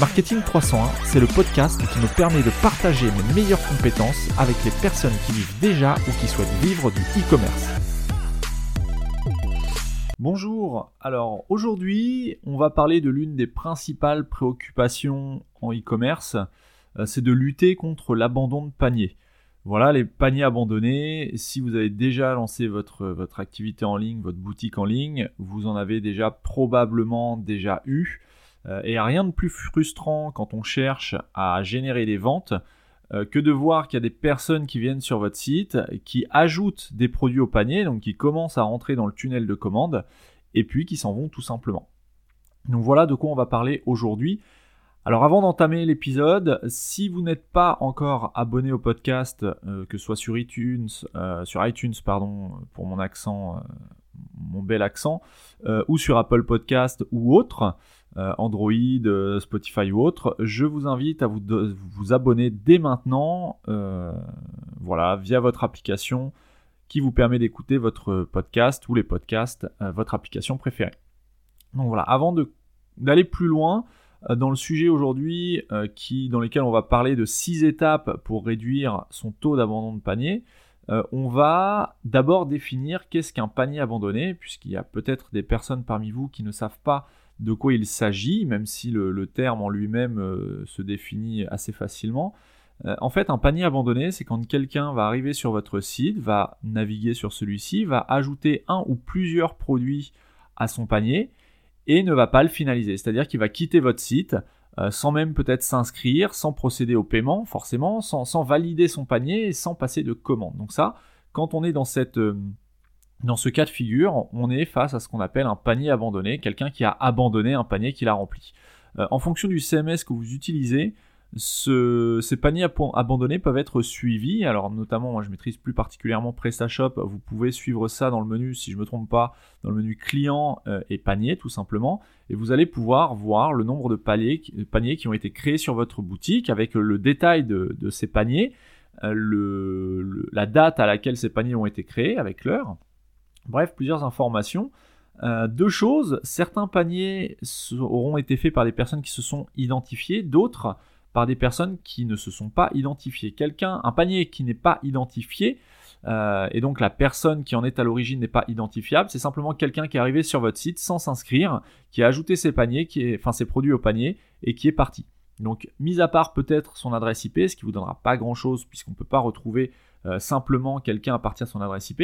Marketing 301, c'est le podcast qui me permet de partager mes meilleures compétences avec les personnes qui vivent déjà ou qui souhaitent vivre du e-commerce. Bonjour, alors aujourd'hui on va parler de l'une des principales préoccupations en e-commerce, euh, c'est de lutter contre l'abandon de panier. Voilà les paniers abandonnés. Si vous avez déjà lancé votre, votre activité en ligne, votre boutique en ligne, vous en avez déjà probablement déjà eu. Euh, et rien de plus frustrant quand on cherche à générer des ventes euh, que de voir qu'il y a des personnes qui viennent sur votre site, qui ajoutent des produits au panier, donc qui commencent à rentrer dans le tunnel de commande, et puis qui s'en vont tout simplement. Donc voilà de quoi on va parler aujourd'hui. Alors avant d'entamer l'épisode, si vous n'êtes pas encore abonné au podcast, euh, que ce soit sur iTunes, sur iTunes pardon, pour mon accent, mon bel accent, ou sur Apple Podcast ou autre, Android, euh, Spotify ou autre, je vous invite à vous, abonner dès maintenant, euh, voilà, via votre application qui vous permet d'écouter votre podcast ou les podcasts, votre application préférée. Donc voilà, avant d'aller plus loin dans le sujet aujourd'hui, qui dans lesquels on va parler de six étapes pour réduire son taux d'abandon de panier. On va d'abord définir qu'est-ce qu'un panier abandonné, puisqu'il y a peut-être des personnes parmi vous qui ne savent pas de quoi il s'agit, même si le, terme en lui-même euh, se définit assez facilement. Euh, en fait, un panier abandonné, c'est quand quelqu'un va arriver sur votre site, va naviguer sur celui-ci, va ajouter un ou plusieurs produits à son panier et ne va pas le finaliser. C'est-à-dire qu'il va quitter votre site euh, sans même peut-être s'inscrire, sans procéder au paiement forcément, sans, valider son panier et sans passer de commande. Donc ça, quand on est dans cette dans ce cas de figure, on est face à ce qu'on appelle un panier abandonné, quelqu'un qui a abandonné un panier qu'il a rempli. Euh, en fonction du CMS que vous utilisez, ces paniers abandonnés peuvent être suivis. Alors notamment, moi je maîtrise plus particulièrement PrestaShop. Vous pouvez suivre ça dans le menu, si je ne me trompe pas, dans le menu client euh, et panier tout simplement. Et vous allez pouvoir voir le nombre de paniers, paniers qui ont été créés sur votre boutique avec le détail de, ces paniers, euh, la date à laquelle ces paniers ont été créés avec l'heure. Bref, plusieurs informations. Euh, deux choses, certains paniers auront été faits par des personnes qui se sont identifiées, d'autres par des personnes qui ne se sont pas identifiées. Quelqu'un, un panier qui n'est pas identifié, euh, et donc la personne qui en est à l'origine n'est pas identifiable, c'est simplement quelqu'un qui est arrivé sur votre site sans s'inscrire, qui a ajouté ses paniers, qui enfin ses produits au panier et qui est parti. Donc, mis à part peut-être son adresse IP, ce qui vous donnera pas grand chose puisqu'on ne peut pas retrouver euh, simplement quelqu'un à partir de son adresse IP.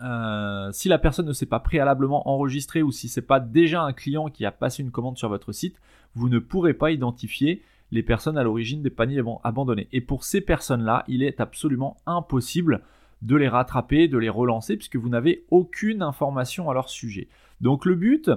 Euh, si la personne ne s'est pas préalablement enregistrée ou si c'est pas déjà un client qui a passé une commande sur votre site, vous ne pourrez pas identifier les personnes à l'origine des paniers abandonnés. Et pour ces personnes-là, il est absolument impossible de les rattraper, de les relancer, puisque vous n'avez aucune information à leur sujet. Donc le but,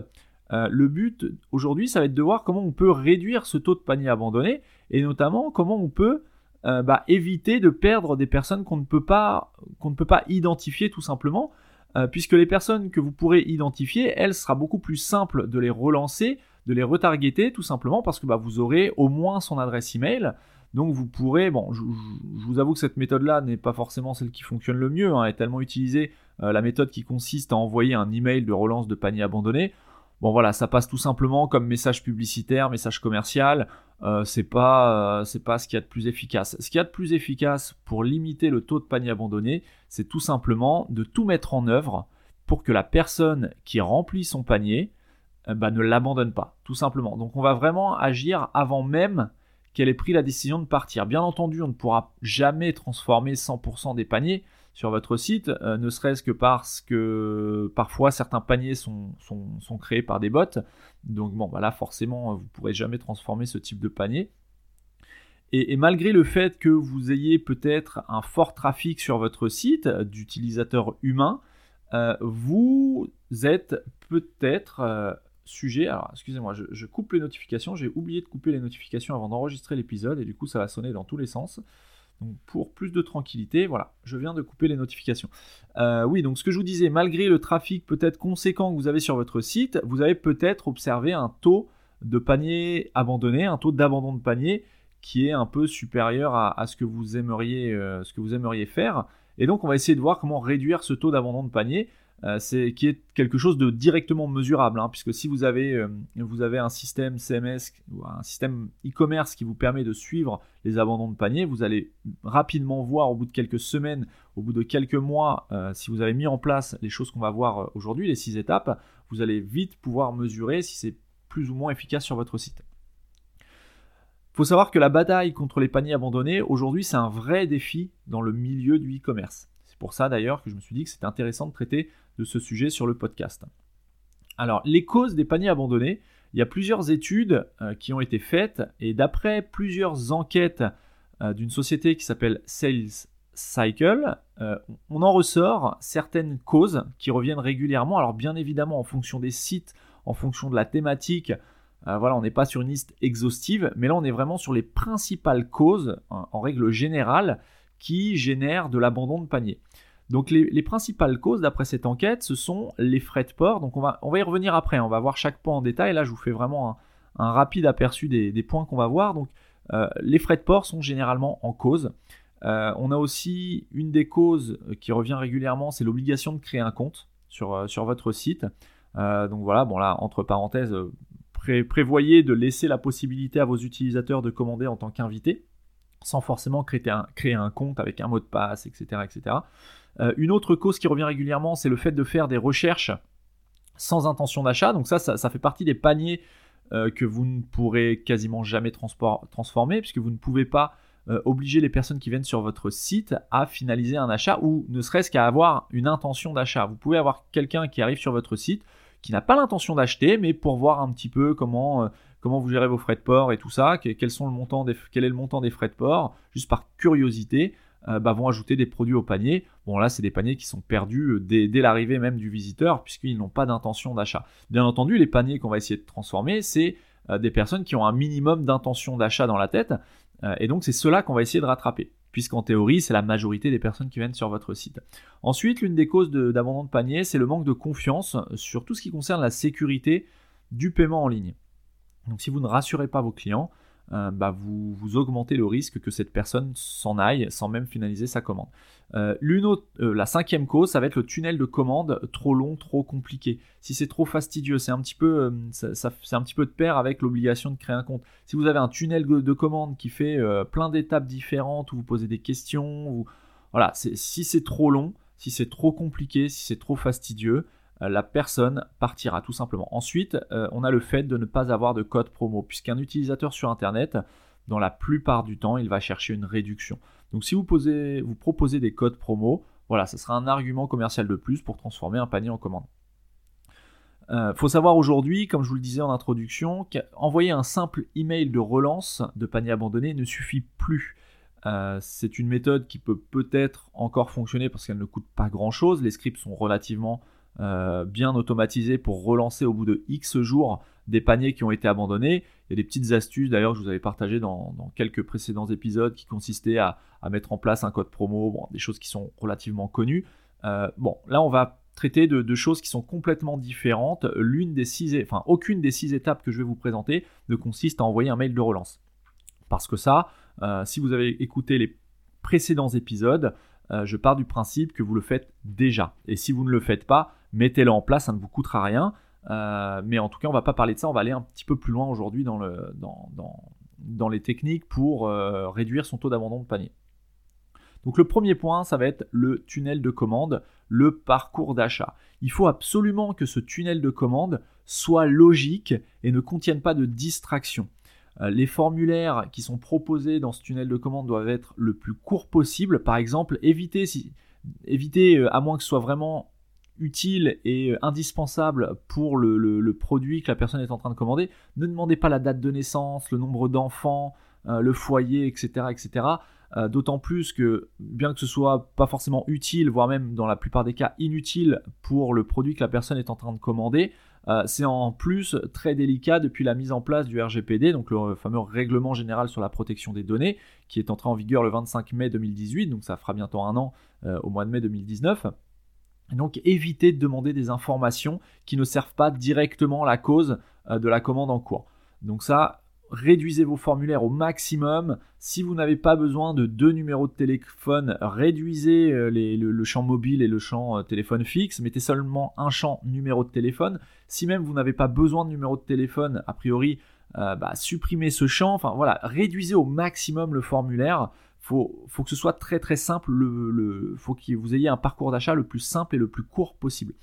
euh, le but aujourd'hui, ça va être de voir comment on peut réduire ce taux de paniers abandonnés, et notamment comment on peut euh, bah, éviter de perdre des personnes qu'on ne peut pas qu'on ne peut pas identifier tout simplement, euh, puisque les personnes que vous pourrez identifier, elles sera beaucoup plus simple de les relancer, de les retargeter tout simplement parce que bah, vous aurez au moins son adresse email. Donc vous pourrez, bon, je, vous avoue que cette méthode-là n'est pas forcément celle qui fonctionne le mieux, hein, est tellement utilisée, euh, la méthode qui consiste à envoyer un email de relance de panier abandonné. Bon voilà, ça passe tout simplement comme message publicitaire, message commercial. Euh, c'est pas, euh, c'est pas ce qu'il y a de plus efficace. Ce qu'il y a de plus efficace pour limiter le taux de panier abandonné, c'est tout simplement de tout mettre en œuvre pour que la personne qui remplit son panier bah, ne l'abandonne pas, tout simplement. Donc on va vraiment agir avant même qu'elle ait pris la décision de partir. Bien entendu, on ne pourra jamais transformer 100% des paniers, sur votre site, ne serait-ce que parce que parfois certains paniers sont, sont, créés par des bots. Donc bon, bah là forcément, vous ne pourrez jamais transformer ce type de panier. Et, malgré le fait que vous ayez peut-être un fort trafic sur votre site d'utilisateurs humains, euh, vous êtes peut-être euh, sujet. Alors, excusez-moi, je, coupe les notifications. J'ai oublié de couper les notifications avant d'enregistrer l'épisode et du coup, ça va sonner dans tous les sens. Donc, pour plus de tranquillité, voilà, je viens de couper les notifications. Euh, oui, donc ce que je vous disais, malgré le trafic peut-être conséquent que vous avez sur votre site, vous avez peut-être observé un taux de panier abandonné, un taux d'abandon de panier qui est un peu supérieur à, ce, que vous aimeriez, euh, ce que vous aimeriez faire. Et donc on va essayer de voir comment réduire ce taux d'abandon de panier, euh, c'est, qui est quelque chose de directement mesurable, hein, puisque si vous avez, euh, vous avez un système CMS ou un système e-commerce qui vous permet de suivre les abandons de panier, vous allez rapidement voir au bout de quelques semaines, au bout de quelques mois, si vous avez mis en place les choses qu'on va voir aujourd'hui, les six étapes, vous allez vite pouvoir mesurer si c'est plus ou moins efficace sur votre site faut savoir que la bataille contre les paniers abandonnés, aujourd'hui, c'est un vrai défi dans le milieu du e-commerce. C'est pour ça d'ailleurs que je me suis dit que c'était intéressant de traiter de ce sujet sur le podcast. Alors, les causes des paniers abandonnés, il y a plusieurs études euh, qui ont été faites et d'après plusieurs enquêtes euh, d'une société qui s'appelle Sales Cycle, euh, on en ressort certaines causes qui reviennent régulièrement. Alors, bien évidemment, en fonction des sites, en fonction de la thématique, voilà, on n'est pas sur une liste exhaustive, mais là on est vraiment sur les principales causes, en, règle générale, qui génèrent de l'abandon de panier. Donc les, principales causes d'après cette enquête, ce sont les frais de port. Donc on va, y revenir après, on va voir chaque point en détail. Là je vous fais vraiment un, rapide aperçu des, points qu'on va voir. Donc euh, les frais de port sont généralement en cause. Euh, on a aussi une des causes qui revient régulièrement, c'est l'obligation de créer un compte sur, sur votre site. donc voilà, bon là, entre parenthèses, prévoyez de laisser la possibilité à vos utilisateurs de commander en tant qu'invités, sans forcément créer un, compte avec un mot de passe, etc. etc. Euh, une autre cause qui revient régulièrement, c'est le fait de faire des recherches sans intention d'achat. Donc ça, ça, fait partie des paniers euh, que vous ne pourrez quasiment jamais transformer, puisque vous ne pouvez pas euh, obliger les personnes qui viennent sur votre site à finaliser un achat ou ne serait-ce qu'à avoir une intention d'achat. Vous pouvez avoir quelqu'un qui arrive sur votre site, qui n'a pas l'intention d'acheter, mais pour voir un petit peu comment, comment vous gérez vos frais de port et tout ça, quel, est le montant des frais de port, juste par curiosité, euh, bah, vont ajouter des produits au panier. Bon là, c'est des paniers qui sont perdus euh, dès, l'arrivée même du visiteur, puisqu'ils n'ont pas d'intention d'achat. Bien entendu, les paniers qu'on va essayer de transformer, c'est des personnes qui ont un minimum d'intention d'achat dans la tête, et donc c'est cela qu'on va essayer de rattraper puisqu'en théorie, c'est la majorité des personnes qui viennent sur votre site. Ensuite, l'une des causes d'abandon de, panier, c'est le manque de confiance sur tout ce qui concerne la sécurité du paiement en ligne. Donc si vous ne rassurez pas vos clients, euh, bah, vous, augmentez le risque que cette personne s'en aille sans même finaliser sa commande. Euh, autre, euh, la cinquième cause, ça va être le tunnel de commande trop long, trop compliqué. Si c'est trop fastidieux, c'est un petit peu, de pair avec l'obligation de créer un compte. Si vous avez un tunnel de commande qui fait plein d'étapes différentes où vous posez des questions, voilà, si c'est trop long, si c'est trop compliqué, si c'est trop fastidieux, la personne partira tout simplement. Ensuite, euh, on a le fait de ne pas avoir de code promo, puisqu'un utilisateur sur Internet, dans la plupart du temps, il va chercher une réduction. Donc si vous, vous proposez des codes promo, voilà, ce sera un argument commercial de plus pour transformer un panier en commande. Il euh, faut savoir aujourd'hui, comme je vous le disais en introduction, qu'envoyer un simple email de relance de panier abandonné ne suffit plus. c'est une méthode qui peut peut-être encore fonctionner parce qu'elle ne coûte pas grand-chose. Les scripts sont relativement euh, bien automatisé pour relancer au bout de X jours des paniers qui ont été abandonnés. Il y a des petites astuces d'ailleurs que je vous avais partagées dans, quelques précédents épisodes qui consistaient à, mettre en place un code promo, des choses qui sont relativement connues. Euh, bon, là on va traiter de, choses qui sont complètement différentes. L'une des six, enfin aucune des six étapes que je vais vous présenter ne consiste à envoyer un mail de relance. Parce que ça, euh, si vous avez écouté les précédents épisodes, je pars du principe que vous le faites déjà. Et si vous ne le faites pas, mettez-le en place, ça ne vous coûtera rien. Euh, mais en tout cas, on va pas parler de ça, on va aller un petit peu plus loin aujourd'hui dans, le, dans, dans, les techniques pour euh, réduire son taux d'abandon de panier. Donc le premier point, ça va être le tunnel de commande, le parcours d'achat. Il faut absolument que ce tunnel de commande soit logique et ne contienne pas de distraction. Euh, les formulaires qui sont proposés dans ce tunnel de commande doivent être le plus court possible. Par exemple, évitez si, évitez, à moins que ce soit vraiment utile et indispensable pour le, produit que la personne est en train de commander, ne demandez pas la date de naissance, le nombre d'enfants, le foyer, etc. etc. Euh, d'autant plus que, bien que ce soit pas forcément utile, voire même dans la plupart des cas inutile pour le produit que la personne est en train de commander, euh, c'est en plus très délicat depuis la mise en place du RGPD, donc le fameux règlement général sur la protection des données, qui est entré en vigueur le 25 mai 2018, donc ça fera bientôt un an euh, au mois de mai 2019. Donc évitez de demander des informations qui ne servent pas directement la cause de la commande en cours. Donc ça, réduisez vos formulaires au maximum. Si vous n'avez pas besoin de deux numéros de téléphone, réduisez euh, le, champ mobile et le champ euh, téléphone fixe. Mettez seulement un champ numéro de téléphone. Si même vous n'avez pas besoin de numéro de téléphone, a priori, euh, bah, supprimez ce champ. Enfin voilà, réduisez au maximum le formulaire. Faut, faut que ce soit très très simple. Le, faut que vous ayez un parcours d'achat le plus simple et le plus court possible.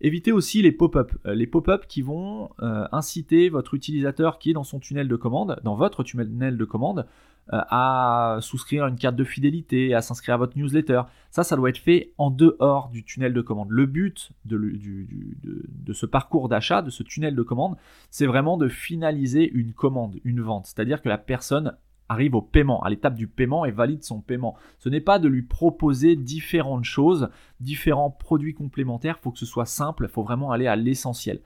Évitez aussi les pop-up. Euh, les pop-up qui vont euh, inciter votre utilisateur qui est dans son tunnel de commande, dans votre tunnel de commande, euh, à souscrire une carte de fidélité, à s'inscrire à votre newsletter. Ça, ça doit être fait en dehors du tunnel de commande. Le but de, de ce parcours d'achat, de ce tunnel de commande, c'est vraiment de finaliser une commande, une vente. C'est-à-dire que la personne arrive au paiement, à l'étape du paiement et valide son paiement. Ce n'est pas de lui proposer différentes choses, différents produits complémentaires, il faut que ce soit simple, il faut vraiment aller à l'essentiel.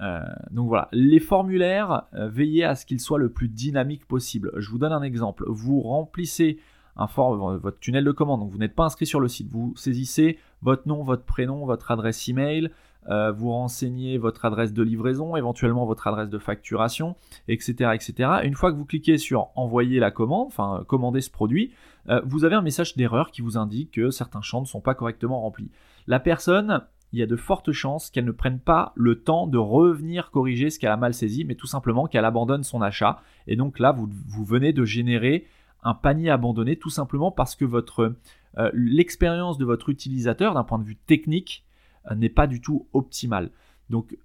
Euh, donc voilà, les formulaires, euh, veillez à ce qu'ils soient le plus dynamiques possible. Je vous donne un exemple. Vous remplissez votre tunnel de commande, donc vous n'êtes pas inscrit sur le site. Vous saisissez votre nom, votre prénom, votre adresse email, euh, vous renseignez votre adresse de livraison, éventuellement votre adresse de facturation, etc., etc. Une fois que vous cliquez sur envoyer la commande, enfin commander ce produit, euh, vous avez un message d'erreur qui vous indique que certains champs ne sont pas correctement remplis. La personne, il y a de fortes chances qu'elle ne prenne pas le temps de revenir corriger ce qu'elle a mal saisi, mais tout simplement qu'elle abandonne son achat. Et donc là, vous, venez de générer un panier abandonné tout simplement parce que votre euh, l'expérience de votre utilisateur d'un point de vue technique euh, n'est pas du tout optimal. Donc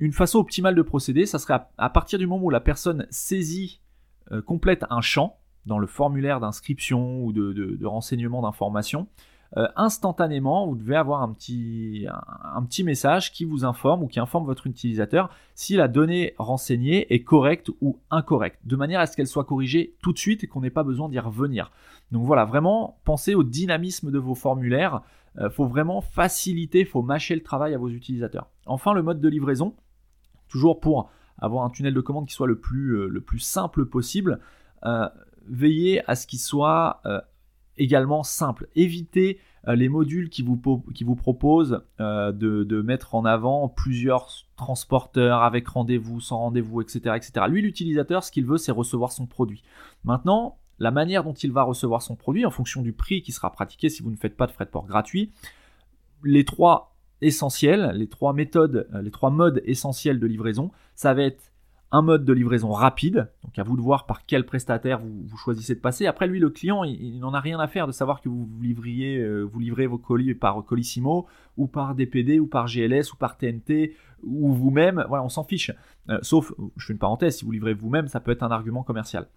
une façon optimale de procéder, ça serait à, partir du moment où la personne saisit, euh, complète un champ dans le formulaire d'inscription ou de, renseignement d'information, euh, instantanément, vous devez avoir un petit, un, petit message qui vous informe ou qui informe votre utilisateur si la donnée renseignée est correcte ou incorrecte, de manière à ce qu'elle soit corrigée tout de suite et qu'on n'ait pas besoin d'y revenir. Donc voilà, vraiment, pensez au dynamisme de vos formulaires. Euh, faut vraiment faciliter, il faut mâcher le travail à vos utilisateurs. Enfin, le mode de livraison, toujours pour avoir un tunnel de commande qui soit le plus, euh, simple possible, euh, veillez à ce qu'il soit également simple. Évitez les modules qui vous, proposent de, de, mettre en avant plusieurs transporteurs avec rendez-vous, sans rendez-vous, etc., etc. Lui, l'utilisateur, ce qu'il veut, c'est recevoir son produit. Maintenant, la manière dont il va recevoir son produit en fonction du prix qui sera pratiqué si vous ne faites pas de frais de port gratuit. Les trois essentiels, les trois méthodes, euh, les trois modes essentiels de livraison, ça va être un mode de livraison rapide, donc à vous de voir par quel prestataire vous, choisissez de passer. Après, lui, le client, il, n'en a rien à faire de savoir que vous, livriez, euh, vous livrez vos colis par Colissimo, ou par DPD, ou par GLS, ou par TNT, ou vous-même. Voilà, on s'en fiche. Euh, sauf, je fais une parenthèse, si vous livrez vous-même, ça peut être un argument commercial.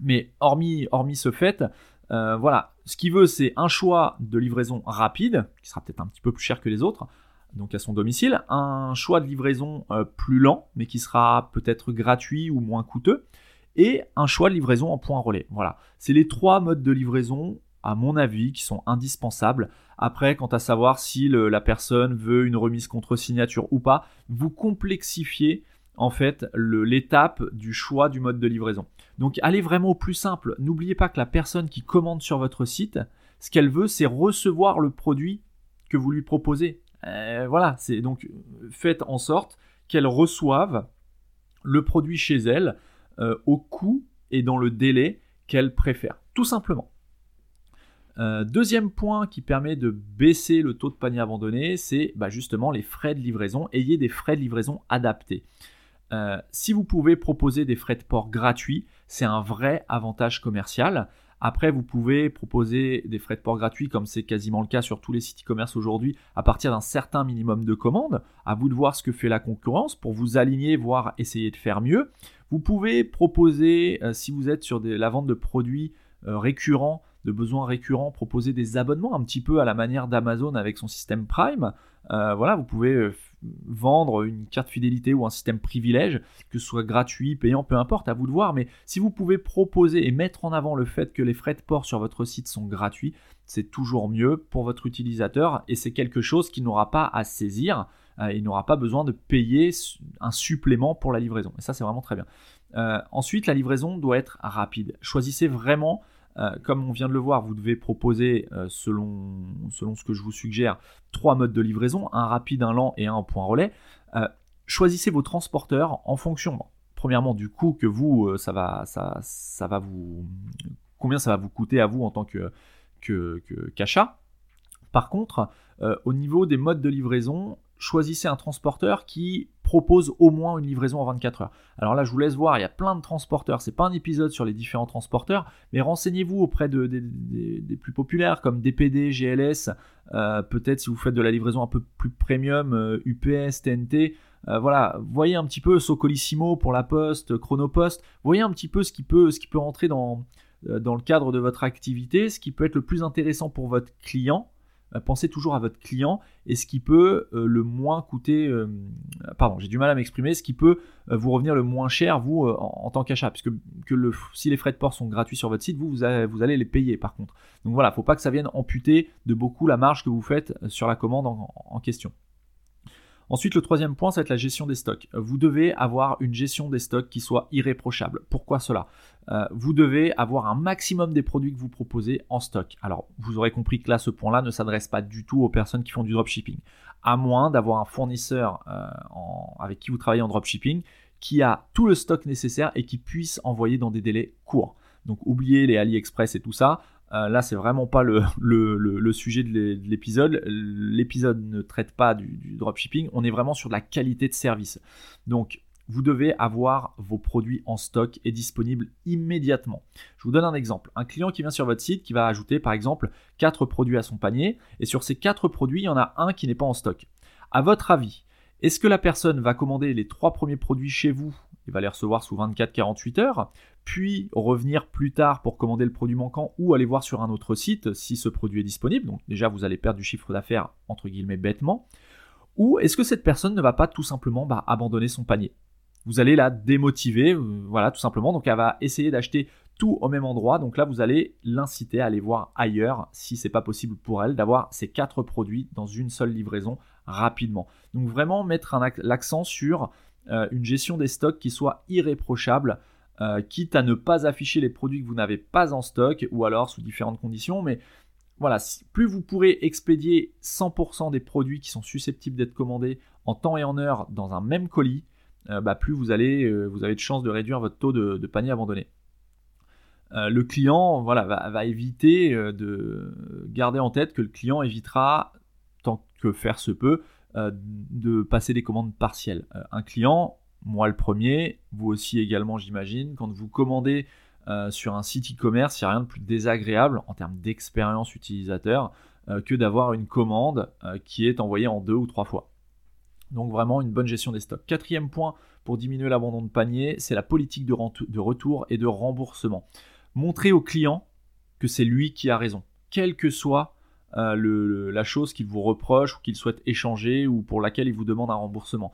Mais hormis, ce fait, euh, voilà, ce qu'il veut, c'est un choix de livraison rapide, qui sera peut-être un petit peu plus cher que les autres, donc à son domicile, un choix de livraison euh, plus lent, mais qui sera peut-être gratuit ou moins coûteux, et un choix de livraison en point relais. Voilà, c'est les trois modes de livraison, à mon avis, qui sont indispensables. Après, quant à savoir si la personne veut une remise contre signature ou pas, vous complexifiez en fait l'étape du choix du mode de livraison. Donc allez vraiment au plus simple. N'oubliez pas que la personne qui commande sur votre site, ce qu'elle veut, c'est recevoir le produit que vous lui proposez. Euh, voilà, c'est donc faites en sorte qu'elle reçoive le produit chez elle euh, au coût et dans le délai qu'elle préfère, tout simplement. Euh, deuxième point qui permet de baisser le taux de panier abandonné, c'est bah, justement les frais de livraison. Ayez des frais de livraison adaptés. si vous pouvez proposer des frais de port gratuits, c'est un vrai avantage commercial. Après, vous pouvez proposer des frais de port gratuits, comme c'est quasiment le cas sur tous les sites e-commerce aujourd'hui, à partir d'un certain minimum de commandes. À vous de voir ce que fait la concurrence pour vous aligner, voire essayer de faire mieux. Vous pouvez proposer, euh, si vous êtes sur la vente de produits euh, récurrents, de besoins récurrents, proposer des abonnements un petit peu à la manière d'Amazon avec son système Prime. Euh, voilà, vous pouvez euh, vendre une carte fidélité ou un système privilège, que ce soit gratuit, payant, peu importe, à vous de voir. Mais si vous pouvez proposer et mettre en avant le fait que les frais de port sur votre site sont gratuits, c'est toujours mieux pour votre utilisateur et c'est quelque chose qu'il n'aura pas à saisir. Euh, il n'aura pas besoin de payer un supplément pour la livraison. Et ça, c'est vraiment très bien. ensuite, la livraison doit être rapide. Choisissez vraiment comme on vient de le voir, vous devez proposer, euh, selon, selon ce que je vous suggère, trois modes de livraison, un rapide, un lent et un point relais. Euh, choisissez vos transporteurs en fonction, premièrement, du coût que vous, ça va, ça, ça va vous, combien ça va vous coûter à vous en tant que qu'achat. Par contre, au niveau des modes de livraison, choisissez un transporteur qui propose au moins une livraison en 24 heures. Alors là, je vous laisse voir, il y a plein de transporteurs. C'est pas un épisode sur les différents transporteurs, mais renseignez-vous auprès de, des plus populaires comme DPD, GLS. Euh, peut-être si vous faites de la livraison un peu plus premium, UPS, euh, TNT. Euh, voilà, voyez un petit peu Socolissimo pour la Poste, Chronopost. Voyez un petit peu ce qui peut, ce rentrer dans, dans le cadre de votre activité, ce qui peut être le plus intéressant pour votre client. Euh, pensez toujours à votre client et ce qui peut euh, le moins coûter, euh, pardon, j'ai du mal à m'exprimer, ce qui peut vous revenir le moins cher, vous, en, tant qu'achat, puisque que si les frais de port sont gratuits sur votre site, vous, vous, allez les payer par contre. Donc voilà, il ne faut pas que ça vienne amputer de beaucoup la marge que vous faites sur la commande en question. Ensuite, le troisième point, ça va être la gestion des stocks. Vous devez avoir une gestion des stocks qui soit irréprochable. Pourquoi cela? Euh, Vous devez avoir un maximum des produits que vous proposez en stock. Alors, vous aurez compris que là, ce point-là ne s'adresse pas du tout aux personnes qui font du dropshipping. À moins d'avoir un fournisseur euh, avec qui vous travaillez en dropshipping qui a tout le stock nécessaire et qui puisse envoyer dans des délais courts. Donc oubliez les AliExpress et tout ça. Euh, là, c'est vraiment pas le, sujet de l'épisode. L'épisode ne traite pas du, dropshipping. On est vraiment sur la qualité de service. Donc, vous devez avoir vos produits en stock et disponibles immédiatement. Je vous donne un exemple. Un client qui vient sur votre site, qui va ajouter par exemple 4 produits à son panier, et sur ces 4 produits, il y en a un qui n'est pas en stock. À votre avis, est-ce que la personne va commander les 3 premiers produits chez vous il va les recevoir sous 24-48 heures, puis revenir plus tard pour commander le produit manquant ou aller voir sur un autre site si ce produit est disponible. Donc déjà, vous allez perdre du chiffre d'affaires, entre guillemets, bêtement. Ou est-ce que cette personne ne va pas tout simplement bah, abandonner son panier? Vous allez la démotiver, euh, voilà, tout simplement. Donc elle va essayer d'acheter tout au même endroit. Donc là, vous allez l'inciter à aller voir ailleurs, si c'est pas possible pour elle, d'avoir ces quatre produits dans une seule livraison rapidement. Donc vraiment mettre l'accent sur une gestion des stocks qui soit irréprochable, euh, quitte à ne pas afficher les produits que vous n'avez pas en stock ou alors sous différentes conditions. Mais voilà, plus vous pourrez expédier 100% des produits qui sont susceptibles d'être commandés en temps et en heure dans un même colis, euh, bah, plus vous, allez, vous avez de chances de réduire votre taux de, panier abandonné. le client voilà, va, éviter de garder en tête que le client évitera, tant que faire se peut, euh, de passer des commandes partielles. Euh, un client, moi le premier, vous aussi également j'imagine, quand vous commandez euh, sur un site e-commerce, il n'y a rien de plus désagréable en termes d'expérience utilisateur que d'avoir une commande qui est envoyée en deux ou trois fois. Donc vraiment une bonne gestion des stocks. Quatrième point pour diminuer l'abandon de panier, c'est la politique de, de, retour et de remboursement. Montrez au client que c'est lui qui a raison, quel que soit euh, la chose qu'il vous reproche ou qu'il souhaite échanger ou pour laquelle il vous demande un remboursement.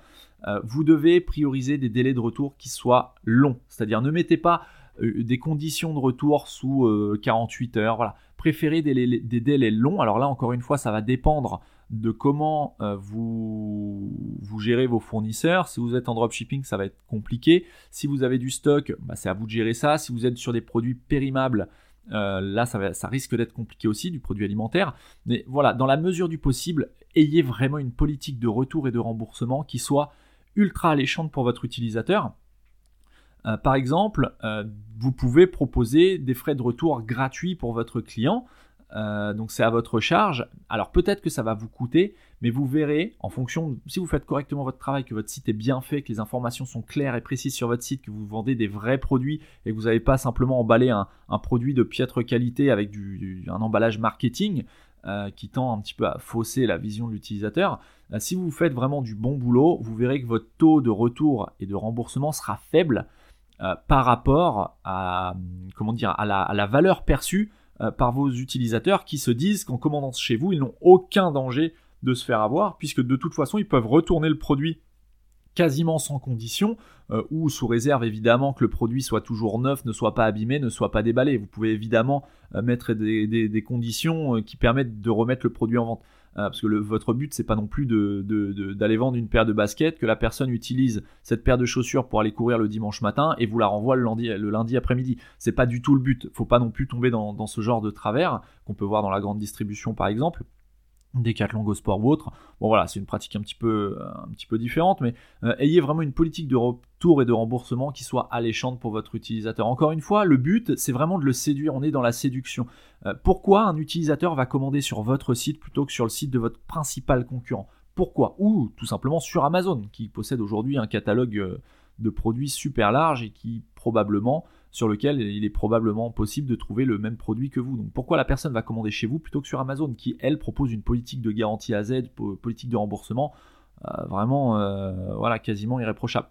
Euh, vous devez prioriser des délais de retour qui soient longs, c'est-à-dire ne mettez pas euh, des conditions de retour sous 48 heures. Voilà. Préférez des, délais longs. Alors là, encore une fois, ça va dépendre de comment vous, gérez vos fournisseurs. Si vous êtes en dropshipping, ça va être compliqué. Si vous avez du stock, bah, c'est à vous de gérer ça. Si vous êtes sur des produits périmables, euh, là, ça, risque d'être compliqué aussi, du produit alimentaire. Mais voilà, dans la mesure du possible, ayez vraiment une politique de retour et de remboursement qui soit ultra alléchante pour votre utilisateur. Euh, par exemple, euh, vous pouvez proposer des frais de retour gratuits pour votre client. Euh, donc c'est à votre charge. Alors peut-être que ça va vous coûter, mais vous verrez, en fonction, si vous faites correctement votre travail, que votre site est bien fait, que les informations sont claires et précises sur votre site, que vous vendez des vrais produits et que vous n'avez pas simplement emballé un, produit de piètre qualité avec un emballage marketing euh, qui tend un petit peu à fausser la vision de l'utilisateur. Euh, si vous faites vraiment du bon boulot, vous verrez que votre taux de retour et de remboursement sera faible par rapport à, comment dire, à la valeur perçue par vos utilisateurs qui se disent qu'en commandant chez vous, ils n'ont aucun danger de se faire avoir, puisque de toute façon, ils peuvent retourner le produit quasiment sans condition, euh, ou sous réserve évidemment que le produit soit toujours neuf, ne soit pas abîmé, ne soit pas déballé. Vous pouvez évidemment euh, mettre des, conditions euh, qui permettent de remettre le produit en vente. Parce que votre but, c'est pas non plus d'aller vendre une paire de baskets, que la personne utilise cette paire de chaussures pour aller courir le dimanche matin et vous la renvoie le lundi, après-midi. C'est pas du tout le but. Faut pas non plus tomber dans ce genre de travers qu'on peut voir dans la grande distribution par exemple. Decathlon Go Sport ou autre. Bon voilà, c'est une pratique un petit peu, peu différente, mais euh, ayez vraiment une politique de retour et de remboursement qui soit alléchante pour votre utilisateur. Encore une fois, le but, c'est vraiment de le séduire, on est dans la séduction. Euh, pourquoi un utilisateur va commander sur votre site plutôt que sur le site de votre principal concurrent? Pourquoi? Ou tout simplement sur Amazon, qui possède aujourd'hui un catalogue euh, de produits super large et qui probablement sur lequel il est probablement possible de trouver le même produit que vous. Donc pourquoi la personne va commander chez vous plutôt que sur Amazon, qui elle propose une politique de garantie à Z, politique de remboursement, euh, vraiment euh, voilà, quasiment irréprochable.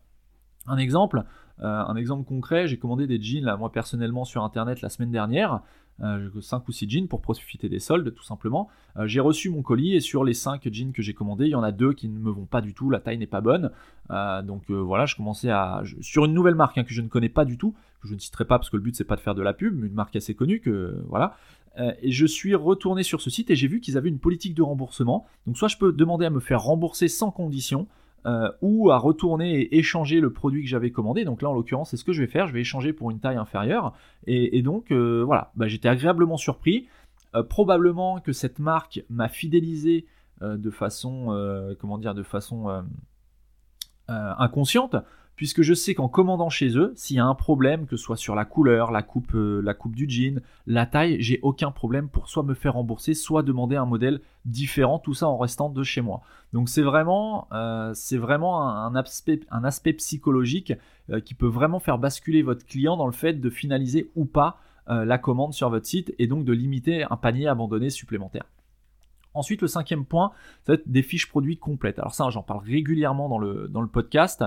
Un exemple, euh, un exemple concret, j'ai commandé des jeans là, moi personnellement sur internet la semaine dernière. 5 ou 6 jeans pour profiter des soldes tout simplement. j'ai reçu mon colis et sur les 5 jeans que j'ai commandés, il y en a deux qui ne me vont pas du tout, la taille n'est pas bonne. donc voilà, je commençais à... sur une nouvelle marque hein, que je ne connais pas du tout, que je ne citerai pas parce que le but c'est pas de faire de la pub, mais une marque assez connue que voilà. Euh, et je suis retourné sur ce site et j'ai vu qu'ils avaient une politique de remboursement. Donc soit je peux demander à me faire rembourser sans condition, euh, ou à retourner et échanger le produit que j'avais commandé. Donc là, en l'occurrence, c'est ce que je vais faire. Je vais échanger pour une taille inférieure. Et, donc, euh, voilà, bah, j'étais agréablement surpris. probablement que cette marque m'a fidélisé de façon, comment dire, de façon inconsciente, puisque je sais qu'en commandant chez eux, s'il y a un problème, que ce soit sur la couleur, la coupe, euh, la coupe du jean, la taille, j'ai aucun problème pour soit me faire rembourser, soit demander un modèle différent, tout ça en restant de chez moi. Donc c'est vraiment, euh, un, aspect, psychologique euh, qui peut vraiment faire basculer votre client dans le fait de finaliser ou pas la commande sur votre site et donc de limiter un panier abandonné supplémentaire. Ensuite, le cinquième point, ça va être des fiches produits complètes. Alors ça, j'en parle régulièrement dans le podcast.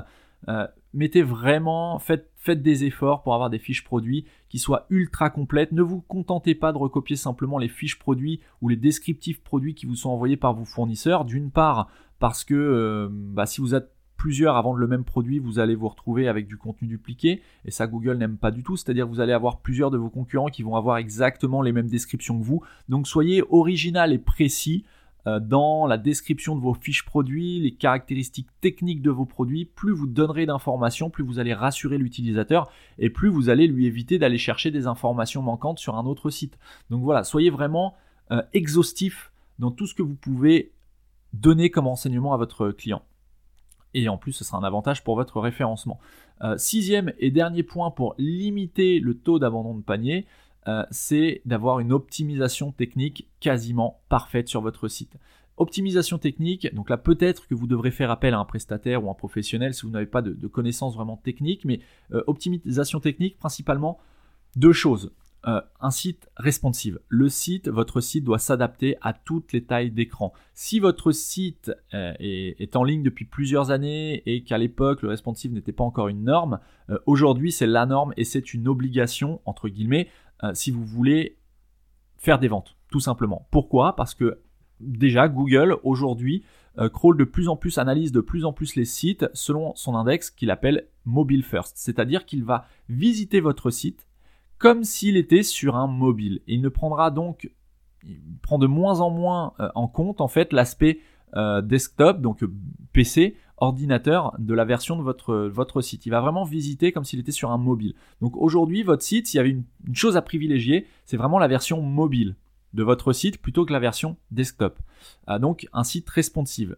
Euh, mettez vraiment, faites, des efforts pour avoir des fiches produits qui soient ultra complètes. Ne vous contentez pas de recopier simplement les fiches produits ou les descriptifs produits qui vous sont envoyés par vos fournisseurs. D'une part, parce que euh, bah, si vous êtes plusieurs à vendre le même produit, vous allez vous retrouver avec du contenu dupliqué, et ça Google n'aime pas du tout, c'est-à-dire vous allez avoir plusieurs de vos concurrents qui vont avoir exactement les mêmes descriptions que vous. Donc soyez original et précis. Euh, dans la description de vos fiches produits, les caractéristiques techniques de vos produits, plus vous donnerez d'informations, plus vous allez rassurer l'utilisateur et plus vous allez lui éviter d'aller chercher des informations manquantes sur un autre site. Donc voilà, soyez vraiment euh, exhaustif dans tout ce que vous pouvez donner comme enseignement à votre client. Et en plus, ce sera un avantage pour votre référencement. Euh, sixième et dernier point pour limiter le taux d'abandon de panier, euh, c'est d'avoir une optimisation technique quasiment parfaite sur votre site. Optimisation technique, donc là peut-être que vous devrez faire appel à un prestataire ou un professionnel si vous n'avez pas de, connaissances vraiment techniques, mais euh, optimisation technique principalement deux choses. Euh, un site responsive. Le site, votre site doit s'adapter à toutes les tailles d'écran. Si votre site est, en ligne depuis plusieurs années et qu'à l'époque le responsive n'était pas encore une norme, aujourd'hui c'est la norme et c'est une obligation, entre guillemets, si vous voulez faire des ventes, tout simplement. Pourquoi? Parce que déjà Google aujourd'hui euh, crawl de plus en plus, analyse de plus en plus les sites selon son index qu'il appelle mobile first, c'est-à-dire qu'il va visiter votre site comme s'il était sur un mobile. il ne prendra donc, il prend de moins en moins euh, en compte en fait l'aspect desktop, donc PC, ordinateur de la version de votre, votre site. Il va vraiment visiter comme s'il était sur un mobile. Donc aujourd'hui, votre site, s'il y avait une, chose à privilégier, c'est vraiment la version mobile de votre site plutôt que la version desktop. Ah, donc un site responsive.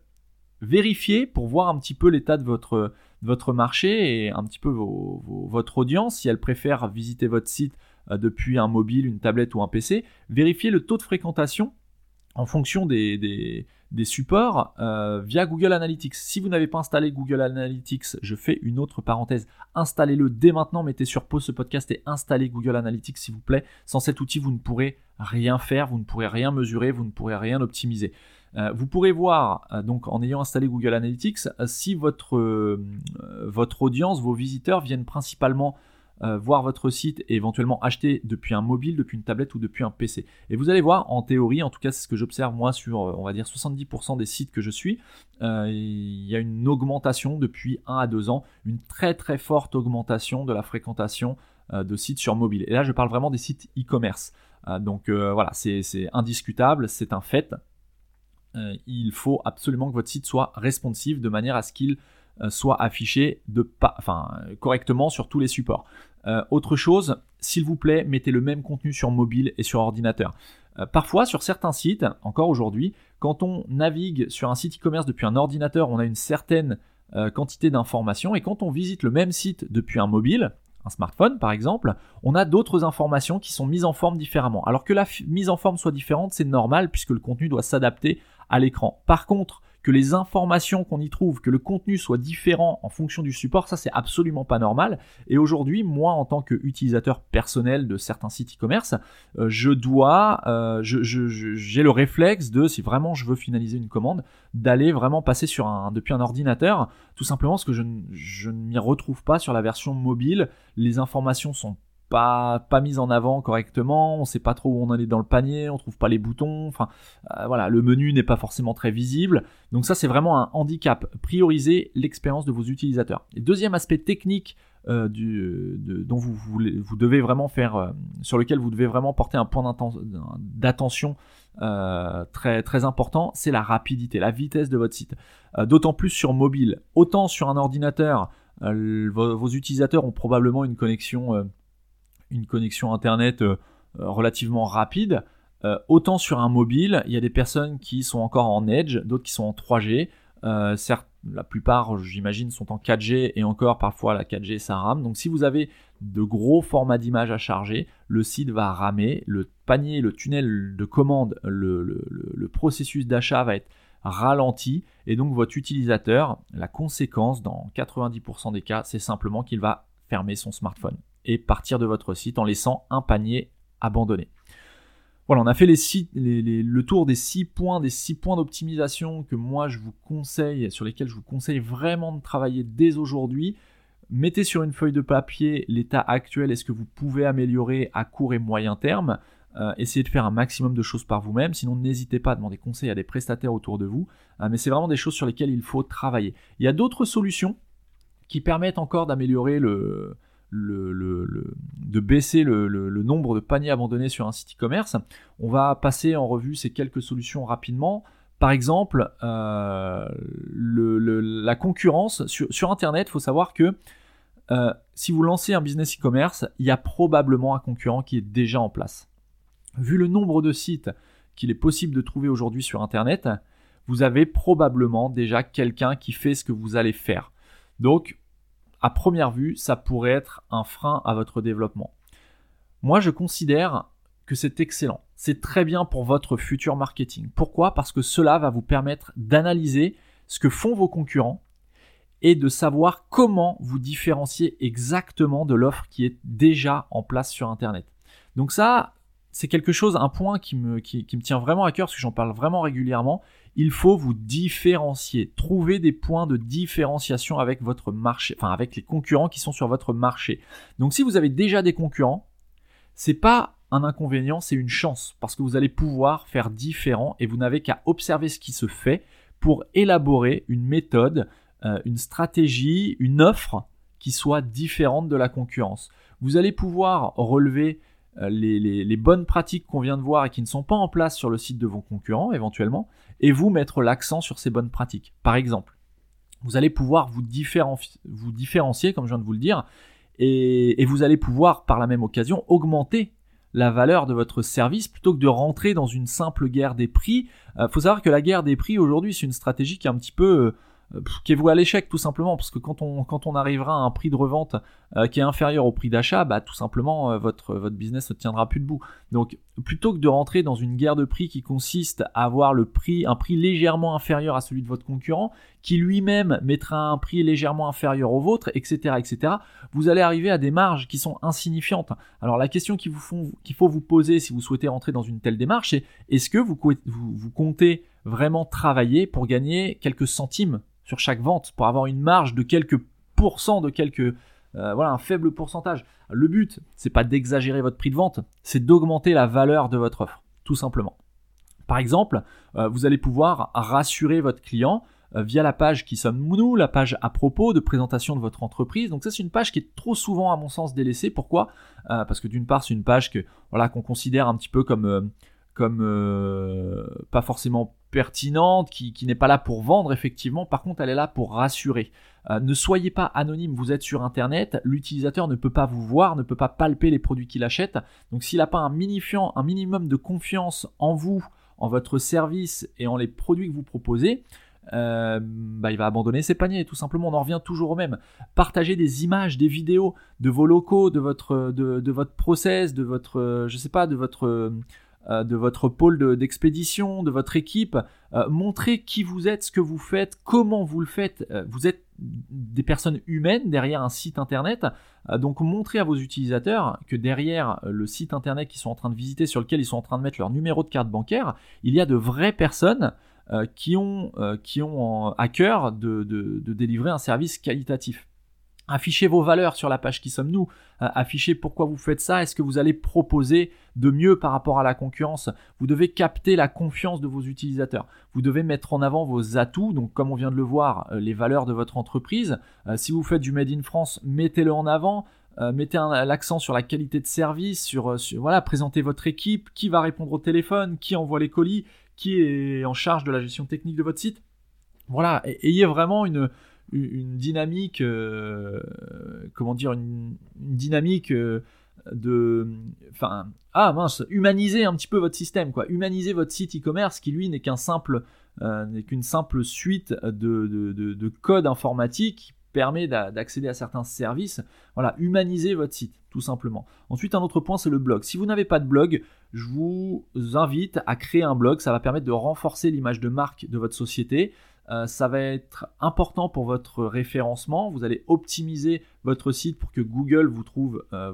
Vérifiez pour voir un petit peu l'état de votre, votre marché et un petit peu votre audience, si elle préfère visiter votre site euh, depuis un mobile, une tablette ou un PC. Vérifiez le taux de fréquentation en fonction des supports euh, via Google Analytics. Si vous n'avez pas installé Google Analytics, je fais une autre parenthèse. Installez-le dès maintenant, mettez sur pause ce podcast et installez Google Analytics s'il vous plaît. Sans cet outil, vous ne pourrez rien faire, vous ne pourrez rien mesurer, vous ne pourrez rien optimiser. Euh, vous pourrez voir, euh, donc en ayant installé Google Analytics, si votre audience, vos visiteurs viennent principalement euh, voir votre site et éventuellement acheter depuis un mobile, depuis une tablette ou depuis un PC. Et vous allez voir, en théorie, en tout cas c'est ce que j'observe moi sur, on va dire, 70% des sites que je suis, il y a une augmentation depuis 1 à 2 ans, une très très forte augmentation de la fréquentation de sites sur mobile. Et là je parle vraiment des sites e-commerce. donc voilà, c'est indiscutable, c'est un fait. Euh, il faut absolument que votre site soit responsive de manière à ce qu'il euh, soit affiché correctement sur tous les supports. Euh, autre chose, s'il vous plaît, mettez le même contenu sur mobile et sur ordinateur. parfois, sur certains sites, encore aujourd'hui, quand on navigue sur un site e-commerce depuis un ordinateur, on a une certaine quantité d'informations, et quand on visite le même site depuis un mobile, un smartphone par exemple, on a d'autres informations qui sont mises en forme différemment. Alors que la mise en forme soit différente, c'est normal puisque le contenu doit s'adapter à l'écran. Par contre, que les informations qu'on y trouve, que le contenu soit différent en fonction du support, ça c'est absolument pas normal. Et aujourd'hui, moi en tant qu'utilisateur personnel de certains sites e-commerce, euh, je dois, euh, j'ai le réflexe de, si vraiment je veux finaliser une commande, d'aller vraiment passer sur un, depuis un ordinateur, tout simplement parce que je, je ne m'y retrouve pas sur la version mobile. Les informations sont pas, pas mise en avant correctement, on sait pas trop où on en est dans le panier, on trouve pas les boutons, euh, voilà, le menu n'est pas forcément très visible. Donc ça c'est vraiment un handicap. Prioriser l'expérience de vos utilisateurs. Et deuxième aspect technique euh, dont vous, devez vraiment faire, euh, sur lequel vous devez vraiment porter un point d'attention très, important, c'est la rapidité, la vitesse de votre site. D'autant plus sur mobile. Autant sur un ordinateur, vos, utilisateurs ont probablement une connexion une connexion Internet euh, euh, relativement rapide. Euh, autant sur un mobile, il y a des personnes qui sont encore en Edge, d'autres qui sont en 3G. certes, la plupart, j'imagine, sont en 4G et encore parfois la 4G ça rame. Donc si vous avez de gros formats d'image à charger, le site va ramer, le panier, le tunnel de commande, le, le processus d'achat va être ralenti et donc votre utilisateur, la conséquence dans 90% des cas, c'est simplement qu'il va fermer son smartphone et partir de votre site en laissant un panier abandonné. Voilà, on a fait le tour des 6 points, des six points d'optimisation que moi je vous conseille, sur lesquels je vous conseille vraiment de travailler dès aujourd'hui. Mettez sur une feuille de papier l'état actuel et ce que vous pouvez améliorer à court et moyen terme. Euh, essayez de faire un maximum de choses par vous-même, sinon n'hésitez pas à demander conseil à des prestataires autour de vous. Euh, mais c'est vraiment des choses sur lesquelles il faut travailler. Il y a d'autres solutions qui permettent encore d'améliorer le, le, de baisser le, nombre de paniers abandonnés sur un site e-commerce. On va passer en revue ces quelques solutions rapidement. Par exemple, euh, la concurrence sur, Internet, il faut savoir que euh, si vous lancez un business e-commerce, il y a probablement un concurrent qui est déjà en place. Vu le nombre de sites qu'il est possible de trouver aujourd'hui sur Internet, vous avez probablement déjà quelqu'un qui fait ce que vous allez faire. Donc, à première vue, ça pourrait être un frein à votre développement. Moi, je considère que c'est excellent. C'est très bien pour votre futur marketing. Pourquoi? Parce que cela va vous permettre d'analyser ce que font vos concurrents et de savoir comment vous différencier exactement de l'offre qui est déjà en place sur Internet. Donc ça, c'est quelque chose, un point qui me, tient vraiment à cœur, parce que j'en parle vraiment régulièrement. Il faut vous différencier, trouver des points de différenciation avec votre marché, enfin avec les concurrents qui sont sur votre marché. Donc si vous avez déjà des concurrents, c'est pas un inconvénient, c'est une chance, parce que vous allez pouvoir faire différent et vous n'avez qu'à observer ce qui se fait pour élaborer une méthode, euh, une stratégie, une offre qui soit différente de la concurrence. Vous allez pouvoir relever euh, les, bonnes pratiques qu'on vient de voir et qui ne sont pas en place sur le site de vos concurrents éventuellement, et vous mettre l'accent sur ces bonnes pratiques. Par exemple, vous allez pouvoir vous, différencier, comme je viens de vous le dire, et, vous allez pouvoir par la même occasion augmenter la valeur de votre service plutôt que de rentrer dans une simple guerre des prix. Il euh, faut savoir que la guerre des prix aujourd'hui c'est une stratégie qui est un petit peu euh, qui est voué à l'échec tout simplement parce que quand on quand on arrivera à un prix de revente euh, qui est inférieur au prix d'achat bah tout simplement euh, votre votre business ne tiendra plus debout. Donc plutôt que de rentrer dans une guerre de prix qui consiste à avoir le prix un prix légèrement inférieur à celui de votre concurrent qui lui-même mettra un prix légèrement inférieur au vôtre etc etc vous allez arriver à des marges qui sont insignifiantes. Alors la question qu'il faut vous poser si vous souhaitez rentrer dans une telle démarche c'est est-ce que vous, vous comptez vraiment travailler pour gagner quelques centimes sur chaque vente pour avoir une marge de quelques pourcents, de quelques voilà un faible pourcentage. Le but, c'est pas d'exagérer votre prix de vente, c'est d'augmenter la valeur de votre offre, tout simplement. Par exemple, vous allez pouvoir rassurer votre client euh, via la page qui sommes-nous, la page à propos de présentation de votre entreprise. Donc ça c'est une page qui est trop souvent à mon sens délaissée. Pourquoi? Euh, Parce que d'une part c'est une page que voilà qu'on considère un petit peu comme euh, comme pas forcément pertinente, qui, n'est pas là pour vendre effectivement, par contre elle est là pour rassurer. ne soyez pas anonyme, vous êtes sur Internet, l'utilisateur ne peut pas vous voir, ne peut pas palper les produits qu'il achète, donc s'il n'a pas un, minimum de confiance en vous, en votre service et en les produits que vous proposez, euh, bah, il va abandonner ses paniers. Tout simplement, on en revient toujours au même. Partagez des images, des vidéos de vos locaux, de votre, de, votre process, de votre, euh, je sais pas, de votre, euh, de votre pôle d'expédition, de, votre équipe. montrez qui vous êtes, ce que vous faites, comment vous le faites. vous êtes des personnes humaines derrière un site internet. donc montrez à vos utilisateurs que derrière le site internet qu'ils sont en train de visiter, sur lequel ils sont en train de mettre leur numéro de carte bancaire, il y a de vraies personnes euh, qui ont, euh, qui ont à cœur de, délivrer un service qualitatif. Affichez vos valeurs sur la page qui sommes-nous. Euh, affichez pourquoi vous faites ça. Est-ce que vous allez proposer de mieux par rapport à la concurrence Vous devez capter la confiance de vos utilisateurs. Vous devez mettre en avant vos atouts. Donc, comme on vient de le voir, les valeurs de votre entreprise. si vous faites du Made in France, mettez-le en avant. mettez l'accent sur la qualité de service, sur, voilà, présentez votre équipe, qui va répondre au téléphone, qui envoie les colis, qui est en charge de la gestion technique de votre site. Voilà, ayez vraiment une, une dynamique, euh, comment dire, une, dynamique euh, de, enfin, ah mince, humaniser un petit peu votre système, quoi, humaniser votre site e-commerce qui lui n'est qu'un simple, euh, n'est qu'une simple suite de, de, de, de code informatique permet d'accéder à certains services. Voilà, humanisez votre site, tout simplement. Ensuite, un autre point, c'est le blog. Si vous n'avez pas de blog, je vous invite à créer un blog. Ça va permettre de renforcer l'image de marque de votre société. Euh, ça va être important pour votre référencement. Vous allez optimiser votre site pour que Google euh,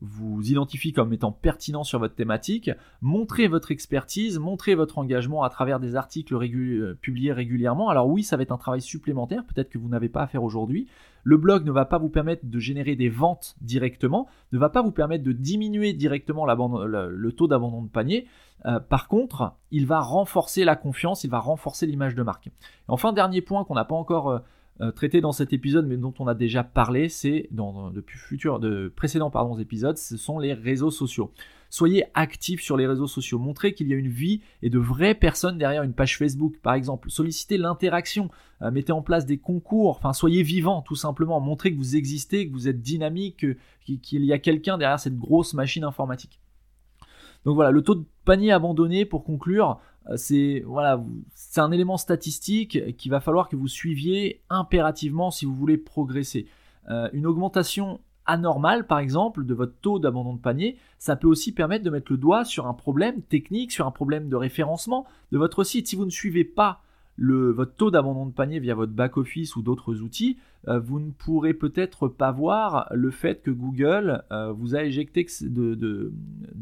vous identifie comme étant pertinent sur votre thématique, montrez votre expertise, montrez votre engagement à travers des articles euh, publiés régulièrement. Alors oui, ça va être un travail supplémentaire, peut-être que vous n'avez pas à faire aujourd'hui. Le blog ne va pas vous permettre de générer des ventes directement, ne va pas vous permettre de diminuer directement le, taux d'abandon de panier. Euh, par contre, il va renforcer la confiance, il va renforcer l'image de marque. enfin, dernier point qu'on n'a pas encore... Euh, euh, traité dans cet épisode, mais dont on a déjà parlé, c'est dans, futur, de précédents épisodes, ce sont les réseaux sociaux. Soyez actifs sur les réseaux sociaux, montrez qu'il y a une vie et de vraies personnes derrière une page Facebook, par exemple. Sollicitez l'interaction, euh, mettez en place des concours, enfin soyez vivants tout simplement, montrez que vous existez, que vous êtes dynamique, qu'il y a quelqu'un derrière cette grosse machine informatique. Donc voilà, le taux de panier abandonné, pour conclure, euh, c'est voilà, c'est un élément statistique qu'il va falloir que vous suiviez impérativement si vous voulez progresser. Euh, une augmentation anormale, par exemple, de votre taux d'abandon de panier, ça peut aussi permettre de mettre le doigt sur un problème technique, sur un problème de référencement de votre site. Si vous ne suivez pas votre taux d'abandon de panier via votre back-office ou d'autres outils, euh, vous ne pourrez peut-être pas voir le fait que Google euh, vous a éjecté de,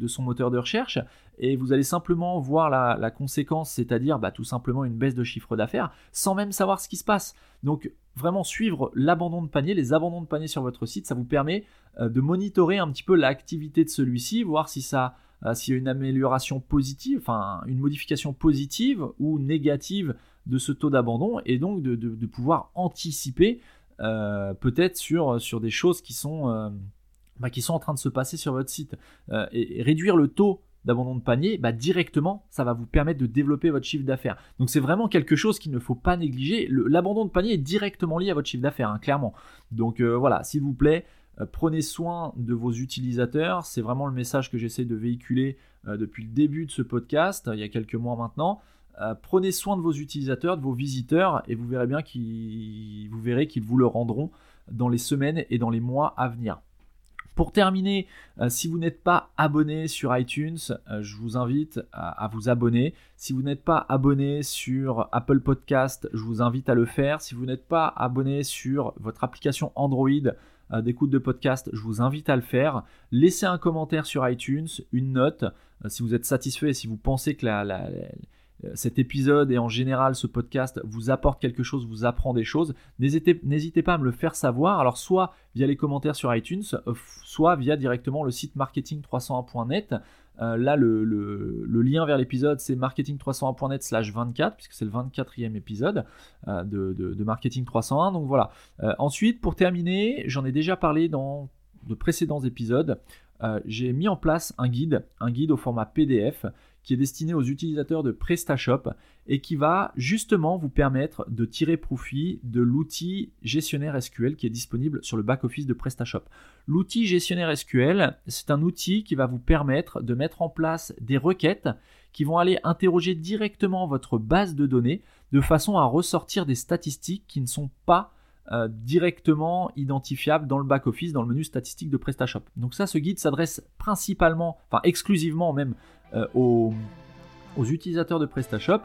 son moteur de recherche et vous allez simplement voir la, conséquence, c'est-à-dire bah, tout simplement une baisse de chiffre d'affaires sans même savoir ce qui se passe. Donc vraiment suivre l'abandon de panier, les abandons de panier sur votre site, ça vous permet euh, de monitorer un petit peu l'activité de celui-ci, voir si ça s'il y a une amélioration positive, enfin une modification positive ou négative de ce taux d'abandon et donc de, pouvoir anticiper euh, peut-être sur, sur des choses qui sont, euh, bah, qui sont en train de se passer sur votre site. Euh, et, réduire le taux d'abandon de panier, bah, directement, ça va vous permettre de développer votre chiffre d'affaires. Donc c'est vraiment quelque chose qu'il ne faut pas négliger. L'abandon de panier est directement lié à votre chiffre d'affaires, hein, clairement. Donc voilà, s'il vous plaît, prenez soin de vos utilisateurs. C'est vraiment le message que j'essaie de véhiculer depuis le début de ce podcast, il y a quelques mois maintenant. Euh, prenez soin de vos utilisateurs, de vos visiteurs, et vous verrez bien qu'ils vous qu'ils vous le rendront dans les semaines et dans les mois à venir. Pour terminer, euh, si vous n'êtes pas abonné sur iTunes, euh, je vous invite à, vous abonner. Si vous n'êtes pas abonné sur Apple Podcast, je vous invite à le faire. Si vous n'êtes pas abonné sur votre application Android d'écoute de podcast, je vous invite à le faire. Laissez un commentaire sur iTunes, une note, si vous êtes satisfait et si vous pensez que la cet épisode et en général ce podcast vous apporte quelque chose, vous apprend des choses, n'hésitez pas à me le faire savoir. Alors soit via les commentaires sur iTunes, soit via directement le site marketing301.net. là, le, lien vers l'épisode, c'est marketing301.net slash 24, puisque c'est le 24e épisode de, Marketing 301. Donc voilà. ensuite, pour terminer, j'en ai déjà parlé dans de précédents épisodes. Euh, j'ai mis en place un guide, un guide au format PDF qui est destiné aux utilisateurs de PrestaShop et qui va justement vous permettre de tirer profit de l'outil gestionnaire SQL qui est disponible sur le back-office de PrestaShop. L'outil gestionnaire SQL, c'est un outil qui va vous permettre de mettre en place des requêtes qui vont aller interroger directement votre base de données de façon à ressortir des statistiques qui ne sont pas euh, directement identifiable dans le back-office, dans le menu statistique de PrestaShop. Donc ça, ce guide s'adresse principalement, enfin exclusivement même, aux, aux, utilisateurs de PrestaShop.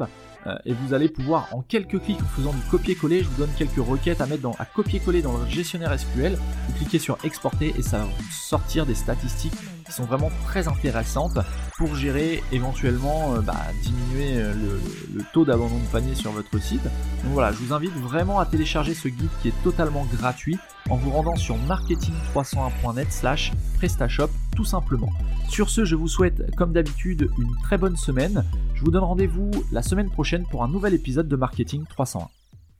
Euh, et vous allez pouvoir, en quelques clics, en faisant du copier-coller, je vous donne quelques requêtes à mettre dans, à copier-coller dans le gestionnaire SQL. Vous cliquez sur exporter et ça va vous sortir des statistiques qui sont vraiment très intéressantes pour gérer éventuellement bah, diminuer le, le taux d'abandon de panier sur votre site. Donc voilà, je vous invite vraiment à télécharger ce guide qui est totalement gratuit en vous rendant sur marketing301.net slash prestashop tout simplement. Sur ce, je vous souhaite comme d'habitude une très bonne semaine. Je vous donne rendez-vous la semaine prochaine pour un nouvel épisode de Marketing 301.